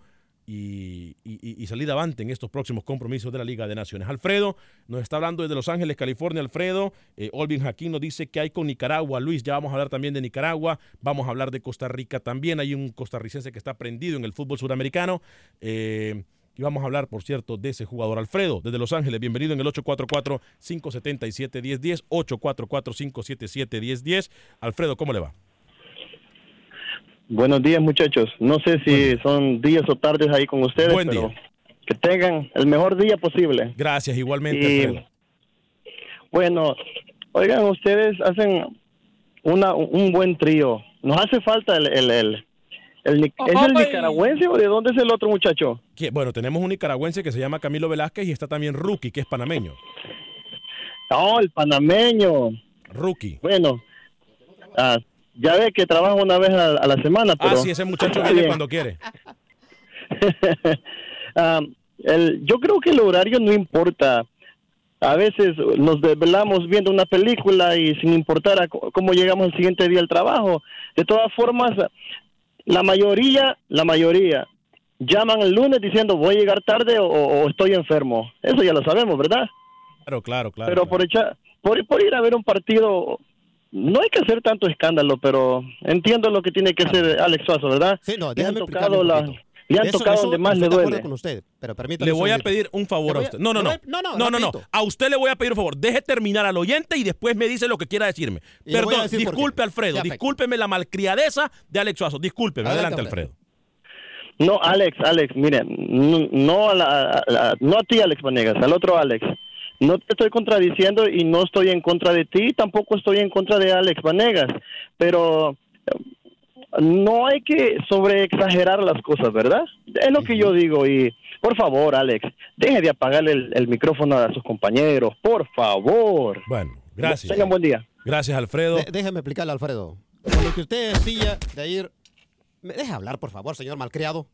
y, salir avante en estos próximos compromisos de la Liga de Naciones. Alfredo nos está hablando desde Los Ángeles, California. Alfredo, eh, Olvin Jaquín nos dice que hay con Nicaragua. Luis, ya vamos a hablar también de Nicaragua. Vamos a hablar de Costa Rica también. Hay un costarricense que está prendido en el fútbol suramericano. Eh, y vamos a hablar, por cierto, de ese jugador. Alfredo, desde Los Ángeles, bienvenido en el 844-577-1010. 844-577-1010. Alfredo, ¿cómo le va? Buenos días, muchachos. No sé si son días o tardes ahí con ustedes, Buen pero día. que tengan el mejor día posible. Gracias, igualmente, Y, Alfredo. Bueno, oigan, ustedes hacen una, un buen trío. Nos hace falta el... el, el, el ¿Es el nicaragüense o de dónde es el otro muchacho? Que, Bueno, tenemos un nicaragüense que se llama Camilo Velázquez y está también Rookie, que es panameño. No, el panameño. Rookie. Bueno, ah, ya ve que trabaja una vez a, a la semana, pero... Ah, sí, ese muchacho *laughs* viene bien. cuando quiere. *laughs* Ah, el, yo creo que el horario no importa. A veces nos desvelamos viendo una película y sin importar a cómo llegamos el siguiente día al trabajo. De todas formas, la mayoría, la mayoría, llaman el lunes diciendo voy a llegar tarde o, o estoy enfermo. Eso ya lo sabemos, ¿verdad? Claro, claro, claro. pero por, echar, por, por ir a ver un partido, no hay que hacer tanto escándalo, pero entiendo lo que tiene que hacer Alex Suazo, ¿verdad? Sí, no, han déjame tocado, la. Le han Eso- tocado eso donde más le duele. con usted, pero permítame Le voy a pedir un favor a usted. No, no, no. no, no, no, no. A usted le voy a pedir un favor. Deje terminar al oyente y después me dice lo que quiera decirme. Y Perdón, decir disculpe, Alfredo. Discúlpeme la malcriadeza de Alex Suazo. Discúlpeme. Adelante, Alfredo. No, Alex, Alex, mire, no, no a, la- a la- no a ti, Alex Vanegas, al otro Alex. No te estoy contradiciendo y no estoy en contra de ti, tampoco estoy en contra de Alex Vanegas, pero no hay que sobreexagerar las cosas, ¿verdad? Es lo que yo digo y por favor, Alex, deje de apagarle el, el micrófono a sus compañeros, por favor. Bueno, gracias. Tengan buen día. Gracias, Alfredo. De- déjeme explicarle, Alfredo. Con lo que usted decía de ir... ¿Me deja hablar, por favor, señor malcriado?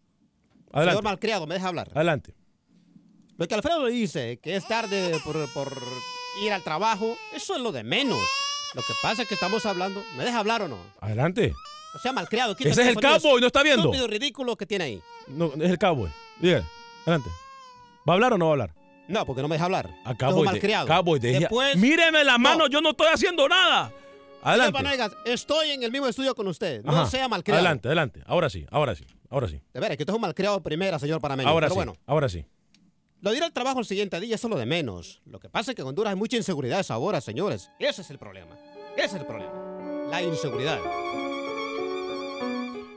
Adelante. Señor malcriado, ¿me deja hablar? Adelante. Lo que Alfredo dice, que es tarde por, por ir al trabajo, eso es lo de menos. Lo que pasa es que estamos hablando... ¿Me deja hablar o no? Adelante. O sea, malcriado. Ese es el cowboy, ¿no está viendo? Estúpido, ridículo que tiene ahí. No, es el cowboy. Dígale. Adelante. ¿Va a hablar o no va a hablar? No, porque no me deja hablar. A cowboy. de-. Cowboy, deje- Después- Míreme la mano, yo no estoy haciendo nada. Adelante. Vanegas, estoy en el mismo estudio con usted. No Ajá. sea malcriado. Adelante, adelante. Ahora sí, ahora sí, ahora sí. De veras, que usted es un malcriado de primera, señor panameño. Ahora Pero sí, bueno, ahora sí. lo de ir al trabajo el siguiente día, eso es lo de menos. Lo que pasa es que en Honduras hay mucha inseguridad a esa hora, señores. Ese es el problema. Ese es el problema. La inseguridad.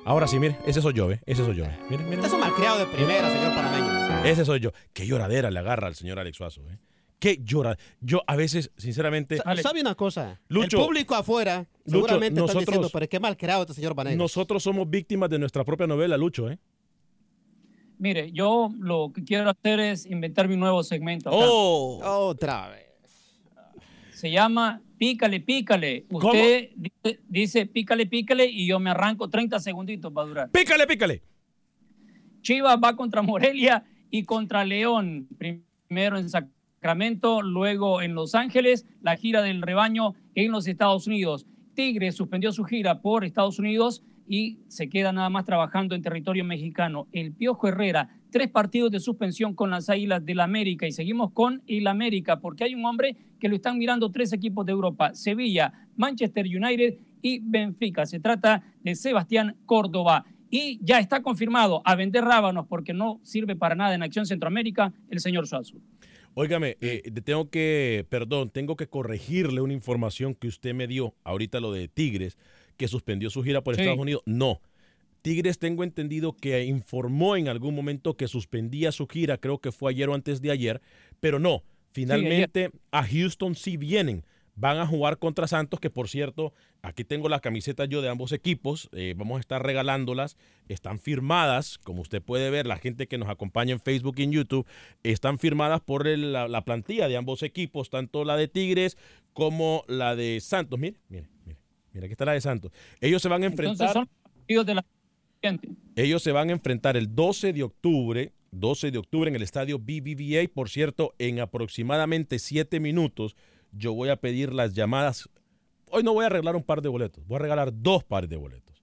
Ahora sí, mire, ese soy yo, ¿eh? Ese soy yo. ¿eh? Mire, mire. Usted es un malcriado de primera, señor panameño. Ese soy yo. Qué lloradera le agarra al señor Alex Suazo, ¿eh? Qué llora. Yo a veces, sinceramente. Sa- ¿Sabe una cosa? Lucho, el público afuera Lucho, seguramente están nosotros- diciendo, pero qué malcriado este señor Vanegas. Nosotros somos víctimas de nuestra propia novela, Lucho, ¿eh? Mire, yo lo que quiero hacer es inventar mi nuevo segmento. acá. Oh. Otra vez. Se llama Pícale, Pícale. Usted dice, dice Pícale, Pícale y yo me arranco 30 segunditos va a durar. Pícale, pícale. Chivas va contra Morelia y contra León. Primero en Sacramento, luego en Los Ángeles, la gira del rebaño en los Estados Unidos. Tigre suspendió su gira por Estados Unidos y se queda nada más trabajando en territorio mexicano. El Piojo Herrera, tres partidos de suspensión con las Águilas del América y seguimos con el América porque hay un hombre que lo están mirando tres equipos de Europa, Sevilla, Manchester United y Benfica. Se trata de Sebastián Córdoba. Y ya está confirmado a vender rábanos porque no sirve para nada en Acción Centroamérica el señor Suazo. Óigame, eh, tengo que, perdón, tengo que corregirle una información que usted me dio ahorita lo de Tigres, que suspendió su gira por Sí. Estados Unidos. No. Tigres tengo entendido que informó en algún momento que suspendía su gira, creo que fue ayer o antes de ayer, pero no. Finalmente a Houston sí vienen. Van a jugar contra Santos, que por cierto, aquí tengo las camisetas yo de ambos equipos. eh, vamos a estar regalándolas. Están firmadas, como usted puede ver, la gente que nos acompaña en Facebook y en YouTube, están firmadas por el- la, la plantilla de ambos equipos, tanto la de Tigres como la de Santos. Mire, mire, mire, mire, aquí está la de Santos. Ellos se van a Entonces enfrentar. son partidos de la. Ellos se van a enfrentar el 12 de octubre, 12 de octubre en el estadio BBVA. Por cierto, en aproximadamente 7 minutos yo voy a pedir las llamadas. Hoy no voy a arreglar un par de boletos, voy a regalar dos pares de boletos.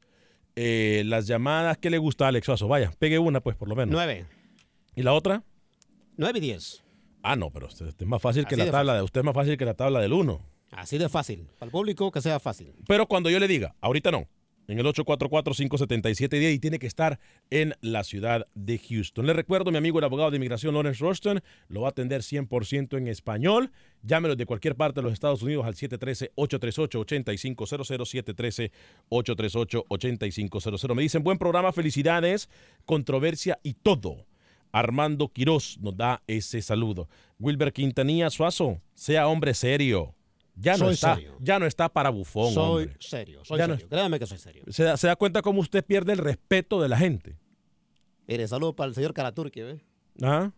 Eh, las llamadas, ¿qué le gusta a Alex Suazo? Vaya, pegue una pues por lo menos. Nueve. ¿Y la otra? Nueve y diez. Ah, no, pero usted, usted es más fácil que la tabla de usted es más fácil que la tabla del 1. Así de fácil. Para el público que sea fácil. Pero cuando yo le diga, ahorita no, en el 844-577-10 y tiene que estar en la ciudad de Houston. Le recuerdo, mi amigo el abogado de inmigración Lawrence Roston lo va a atender 100% en español. Llámelo de cualquier parte de los Estados Unidos al 713-838-8500, 713-838-8500. Me dicen, buen programa, felicidades, controversia y todo. Armando Quiroz nos da ese saludo. Wilber Quintanilla Suazo, sea hombre serio. Ya no Soy está, serio. ya no está para bufón. soy hombre. serio, soy Ya no- serio. Créame que soy serio. se, da, se da cuenta cómo usted pierde el respeto de la gente. Mire, saludo para el señor Caraturki, ¿eh? ¿Ah?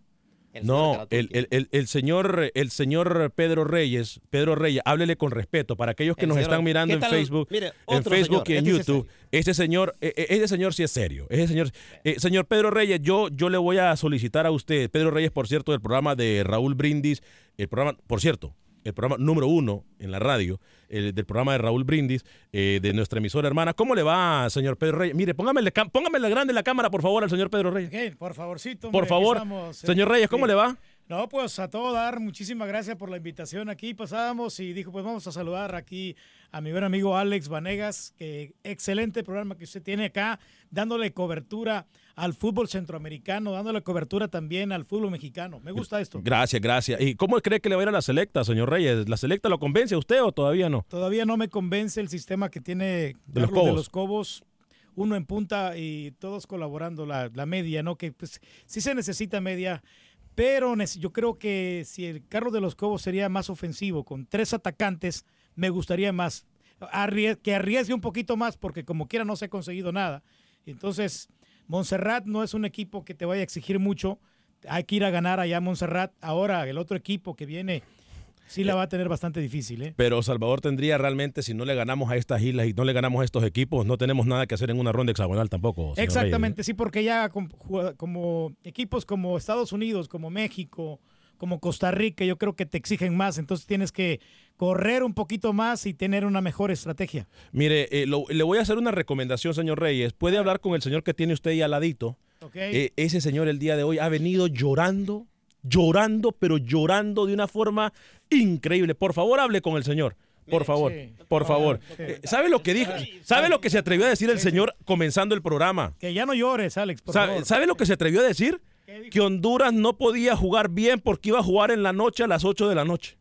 El No, el, el- el- señor, el señor Pedro Reyes, Pedro Reyes, háblele con respeto para aquellos que nos señor- están mirando ¿qué en? Facebook, Mire, en Facebook señor, y en este YouTube. Ese señor, eh, eh, ese señor sí es serio. Ese señor, eh, señor Pedro Reyes, yo, yo le voy a solicitar a usted, Pedro Reyes, por cierto, del programa de Raúl Brindis, el programa, por cierto, el programa número uno en la radio, el del programa de Raúl Brindis, eh, de nuestra emisora hermana. ¿Cómo le va, señor Pedro Reyes? Mire, póngame, póngame la grande la cámara, por favor, al señor Pedro Reyes. Por favorcito. Por hombre, favor, estamos, eh. señor Reyes, ¿cómo le va? No, pues a todo dar, muchísimas gracias por la invitación aquí. Pasábamos y dijo, pues vamos a saludar aquí a mi buen amigo Alex Vanegas, que excelente programa que usted tiene acá, dándole cobertura al fútbol centroamericano, dándole cobertura también al fútbol mexicano. Me gusta esto. Gracias, gracias. ¿Y cómo cree que le va a ir a la selecta, señor Reyes? ¿La selecta lo convence a usted o todavía no? Todavía no me convence el sistema que tiene De los Carlos de Cobos. los Cobos, uno en punta y todos colaborando, la, la media, ¿no? Que pues sí se necesita media, pero yo creo que si el Carlos de los Cobos sería más ofensivo, con tres atacantes, me gustaría más, que arriesgue un poquito más, porque como quiera no se ha conseguido nada. Entonces, Montserrat no es un equipo que te vaya a exigir mucho, hay que ir a ganar allá a Montserrat. Ahora, el otro equipo que viene, sí la va a tener bastante difícil, ¿eh? Pero Salvador tendría realmente, si no le ganamos a estas islas y no le ganamos a estos equipos, no tenemos nada que hacer en una ronda hexagonal tampoco. señor Exactamente, sí, porque ya como equipos como Estados Unidos, como México, como Costa Rica, yo creo que te exigen más, entonces tienes que correr un poquito más y tener una mejor estrategia. Mire, eh, lo- le voy a hacer una recomendación, señor Reyes. Puede hablar con el señor que tiene usted ahí al ladito. Ok. Eh, ese señor el día de hoy ha venido llorando, llorando, pero llorando de una forma increíble. Por favor, hable con el señor. Por favor, por favor. Eh, ¿Sabe lo que dijo? ¿Sabe lo que se atrevió a decir el señor comenzando el programa? Que ya no llores, Alex, por ¿Sabe, favor. sabe lo que se atrevió a decir? Que Honduras no podía jugar bien porque iba a jugar en la noche a las 8 de la noche.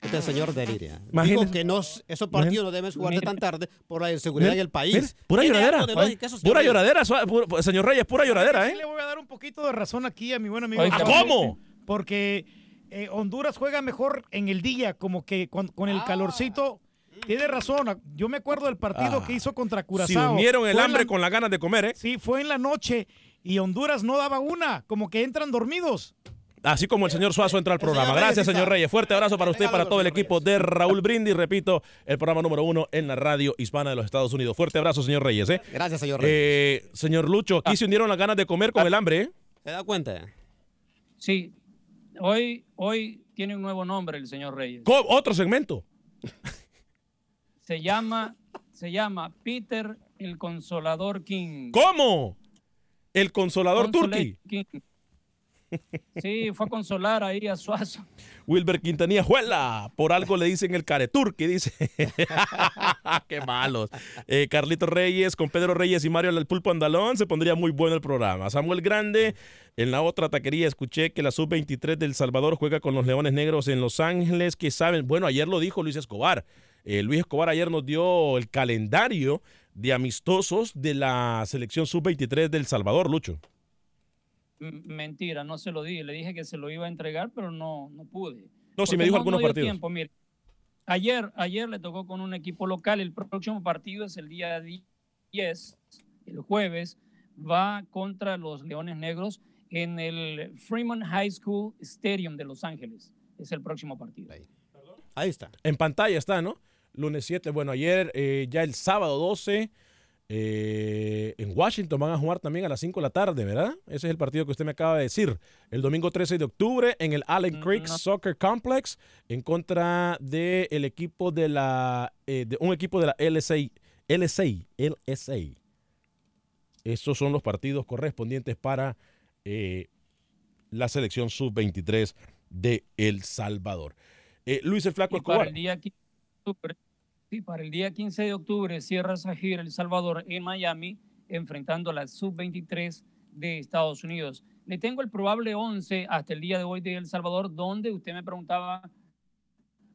Este señor deliria. Imagínese. Dijo que no, esos partidos no deben jugarse tan tarde por la inseguridad del país. pura lloradera. lógica, sí, Pura lloradera, sua- pu- señor Reyes, pura lloradera, Sí ¿eh? le voy a dar un poquito de razón aquí a mi buen amigo. ¿cómo? Porque eh, Honduras juega mejor en el día, como que con, con Ah. el calorcito. Tiene razón. Yo me acuerdo del partido Ah. que hizo contra Si Curazao. unieron el Fue hambre la- con las ganas de comer, ¿eh? Sí, fue en la noche y Honduras no daba una, como que entran dormidos. Así como el señor Suazo entra al programa. Reyes Gracias, señor. Reyes. Fuerte abrazo para usted y para todo el equipo de Raúl Brindis. Repito, el programa número uno en la radio hispana de los Estados Unidos. Fuerte abrazo, señor Reyes. ¿eh? Gracias, señor Eh, señor Lucho, aquí se unieron las ganas de comer con el hambre, ¿eh? ¿Se da cuenta? Sí, hoy, hoy tiene un nuevo nombre el señor Reyes. Otro segmento. Se llama, se llama Peter el Consolador King. ¿Cómo? El consolador turqui. Sí, fue a consolar ahí a Suazo. Wilber Quintanilla, ¡juela! Por algo le dicen el caretur, que dice. *laughs* ¡Qué malos! Eh, Carlito Reyes con Pedro Reyes y Mario el Pulpo Andalón, se pondría muy bueno el programa. Samuel Grande, en la otra taquería escuché que la Sub-23 del Salvador juega con los Leones Negros en Los Ángeles, que saben, bueno, ayer lo dijo Luis Escobar. Eh, Luis Escobar ayer nos dio el calendario de amistosos de la selección Sub-23 del Salvador, Lucho. Mentira, no se lo di. Le dije que se lo iba a entregar, pero no, no pude. No, Porque me dijo no- algunos no partidos. tiempo, mire. Ayer, ayer le tocó con un equipo local. El próximo partido es el día 10, el jueves. Va contra los Leones Negros en el Fremont High School Stadium de Los Ángeles. Es el próximo partido. Ahí está. En pantalla está, ¿no? Lunes 7, bueno, ayer, eh, ya el sábado 12, eh, en Washington van a jugar también a las 5 de la tarde, ¿verdad? Ese es el partido que usted me acaba de decir. El domingo 13 de octubre en el Allen Creek Soccer Complex en contra del el equipo de la, eh, de un equipo de la LSA, LSA, LSA. Esos son los partidos correspondientes para eh, la selección sub-23 de El Salvador. Luis el Flaco Escobar. el día 15 de sí, para el día 15 de octubre cierra esa El Salvador en Miami, enfrentando a la sub-23 de Estados Unidos. Le tengo el probable 11 hasta el día de hoy de El Salvador, donde usted me preguntaba,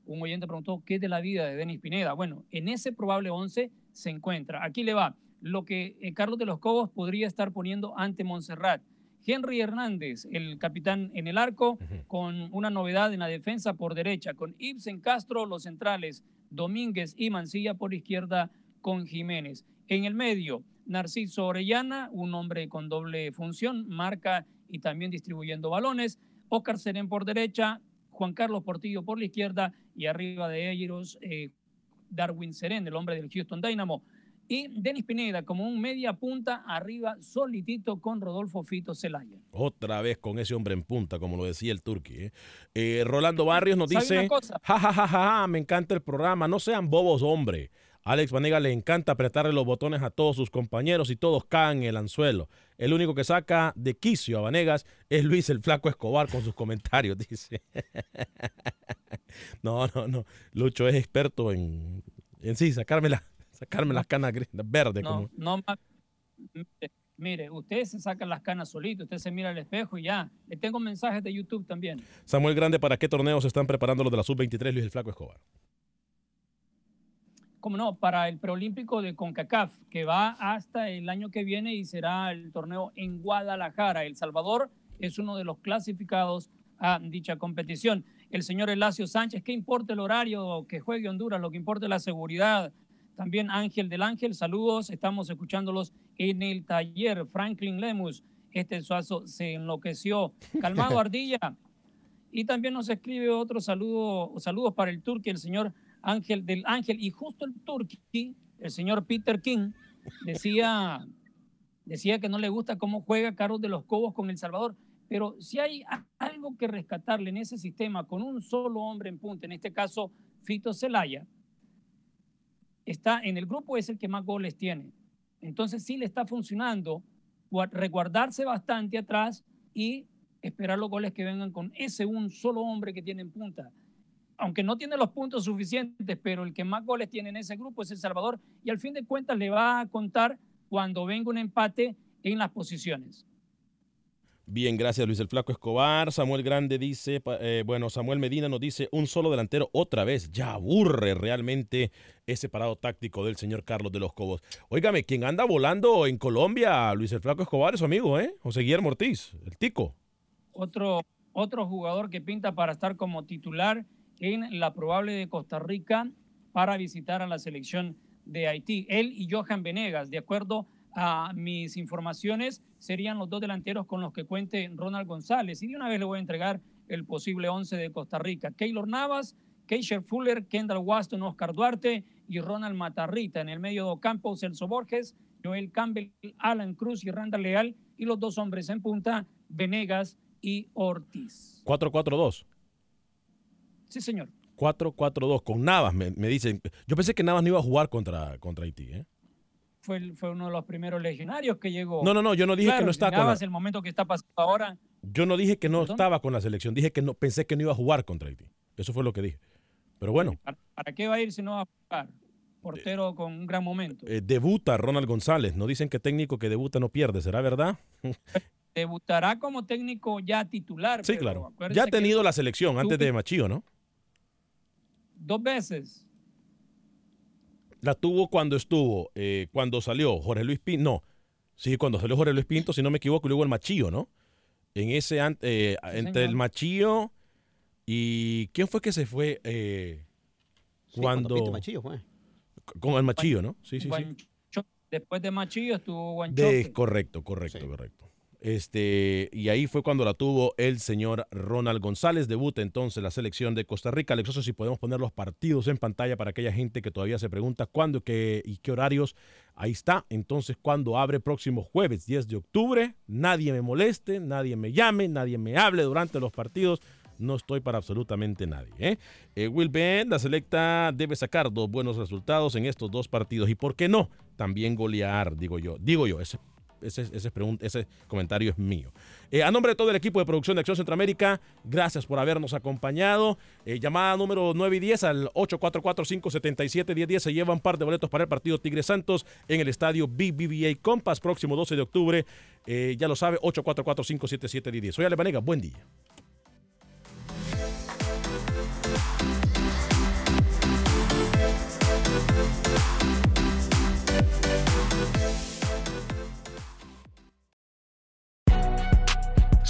un oyente preguntó, ¿qué es de la vida de Denis Pineda? Bueno, en ese probable 11 se encuentra. Aquí le va lo que eh, Carlos de los Cobos podría estar poniendo ante Montserrat. Henry Hernández, el capitán en el arco, con una novedad en la defensa por derecha, con Ibsen Castro, los centrales, Domínguez y Mancilla por izquierda con Jiménez. En el medio, Narciso Orellana, un hombre con doble función, marca y también distribuyendo balones. Oscar Serén por derecha, Juan Carlos Portillo por la izquierda y arriba de ellos eh, Darwin Serén, el hombre del Houston Dynamo. Y Denis Pineda como un media punta arriba solitito con Rodolfo Fito Celaya. Otra vez con ese hombre en punta, como lo decía el turqui. ¿eh? Eh, Rolando Barrios nos ¿Sabe dice, ja, ja, ja, ja, me encanta el programa, no sean bobos, hombre. Alex Vanega le encanta apretarle los botones a todos sus compañeros y todos caen en el anzuelo. El único que saca de quicio a Vanegas es Luis el Flaco Escobar con sus comentarios, *laughs* dice. *laughs* no, no, no. Lucho es experto en, en sí, sacarme, la- sacarme las canas verdes. No, como- no más. Mire, Mire, usted se saca las canas solito, usted se mira al espejo y ya. Le tengo mensajes de YouTube también. Samuel Grande, ¿para qué torneos se están preparando los de la Sub-23 Luis el Flaco Escobar? como no, para el preolímpico de CONCACAF, que va hasta el año que viene y será el torneo en Guadalajara. El Salvador es uno de los clasificados a dicha competición. El señor Elacio Sánchez, ¿qué importa el horario que juegue Honduras? Lo que importa es la seguridad. También Ángel del Ángel, saludos, estamos escuchándolos en el taller. Franklin Lemus, este suazo se enloqueció. *laughs* Calmado Ardilla. Y también nos escribe otro saludo, saludos para el turqui, el señor Ángel del Ángel. Y justo el turqui, el señor Peter King, decía, decía que no le gusta cómo juega Carlos de los Cobos con El Salvador. Pero si hay algo que rescatarle en ese sistema con un solo hombre en punta, en este caso Fito Celaya, está en el grupo, es el que más goles tiene. Entonces sí le está funcionando gua- resguardarse bastante atrás y esperar los goles que vengan con ese un solo hombre que tiene en punta. Aunque no tiene los puntos suficientes, pero el que más goles tiene en ese grupo es El Salvador y al fin de cuentas le va a contar cuando venga un empate en las posiciones. Bien, gracias Luis el Flaco Escobar. Samuel Grande dice, eh, bueno, Samuel Medina nos dice, un solo delantero otra vez. Ya aburre realmente ese parado táctico del señor Carlos de los Cobos. Óigame, quien anda volando en Colombia, Luis el Flaco Escobar es su amigo, ¿eh? José Guillermo Ortiz, el tico. Otro, otro jugador que pinta para estar como titular en la probable de Costa Rica para visitar a la selección de Haití. Él y Johan Venegas, de acuerdo a mis informaciones, serían los dos delanteros con los que cuente Ronald González. Y de una vez le voy a entregar el posible 11 de Costa Rica. Keylor Navas, Keisher Fuller, Kendall Waston, Oscar Duarte y Ronald Matarrita. En el medio de campo, Celso Borges, Joel Campbell, Alan Cruz y Randall Leal. Y los dos hombres en punta, Venegas y Ortiz. 4-4-2. Sí, señor. 4-4-2 con Navas, me, me dicen. Yo pensé que Navas no iba a jugar contra, contra Haití, ¿eh? Fue, fue uno de los primeros legionarios que llegó. No, no, no, yo no dije que no está y con la- el momento que está pasando ahora. Yo no dije que no estaba con la selección, dije que no pensé que no iba a jugar contra Haití. Eso fue lo que dije. Pero bueno. ¿Para, para qué va a ir si no va a jugar? Portero con un gran momento. Eh, debuta Ronald González. No dicen que técnico que debuta no pierde, ¿será verdad? *laughs* Debutará como técnico ya titular. Sí, pero claro. Ya ha tenido la selección antes de Machío, ¿no? Dos veces. La tuvo cuando estuvo, eh, cuando salió Jorge Luis Pinto. No, sí, cuando salió Jorge Luis Pinto, si no me equivoco, y luego el Machío, ¿no? En ese, an- eh, entre el. Machío y. ¿Quién fue que se fue? eh, Sí, cuando cuando. Pito Machillo fue. Con el Machío, ¿no? Sí, sí, sí. Después de Machillo estuvo De, Guanchope. correcto, correcto, correcto. Este, y ahí fue cuando la tuvo el señor Ronald González. Debuta entonces la selección de Costa Rica. Alexoso, si podemos poner los partidos en pantalla para aquella gente que todavía se pregunta cuándo qué, y qué horarios. Ahí está. Entonces, cuando abre próximo jueves 10 de octubre, nadie me moleste, nadie me llame, nadie me hable durante los partidos. No estoy para absolutamente nadie. ¿eh? Eh, Will Ben, la selecta debe sacar dos buenos resultados en estos dos partidos. ¿Y por qué no? También golear, digo yo. Digo yo, ese, ese, ese, ese comentario es mío. Eh, a nombre de todo el equipo de producción de Acción Centroamérica, gracias por habernos acompañado. Eh, llamada número 9 y 10 al 844-577-1010. Se lleva un par de boletos para el partido Tigre Santos en el estadio BBVA Compass, próximo 12 de octubre. Eh, ya lo sabe, 844-577-1010. Soy Ale Banega, buen día.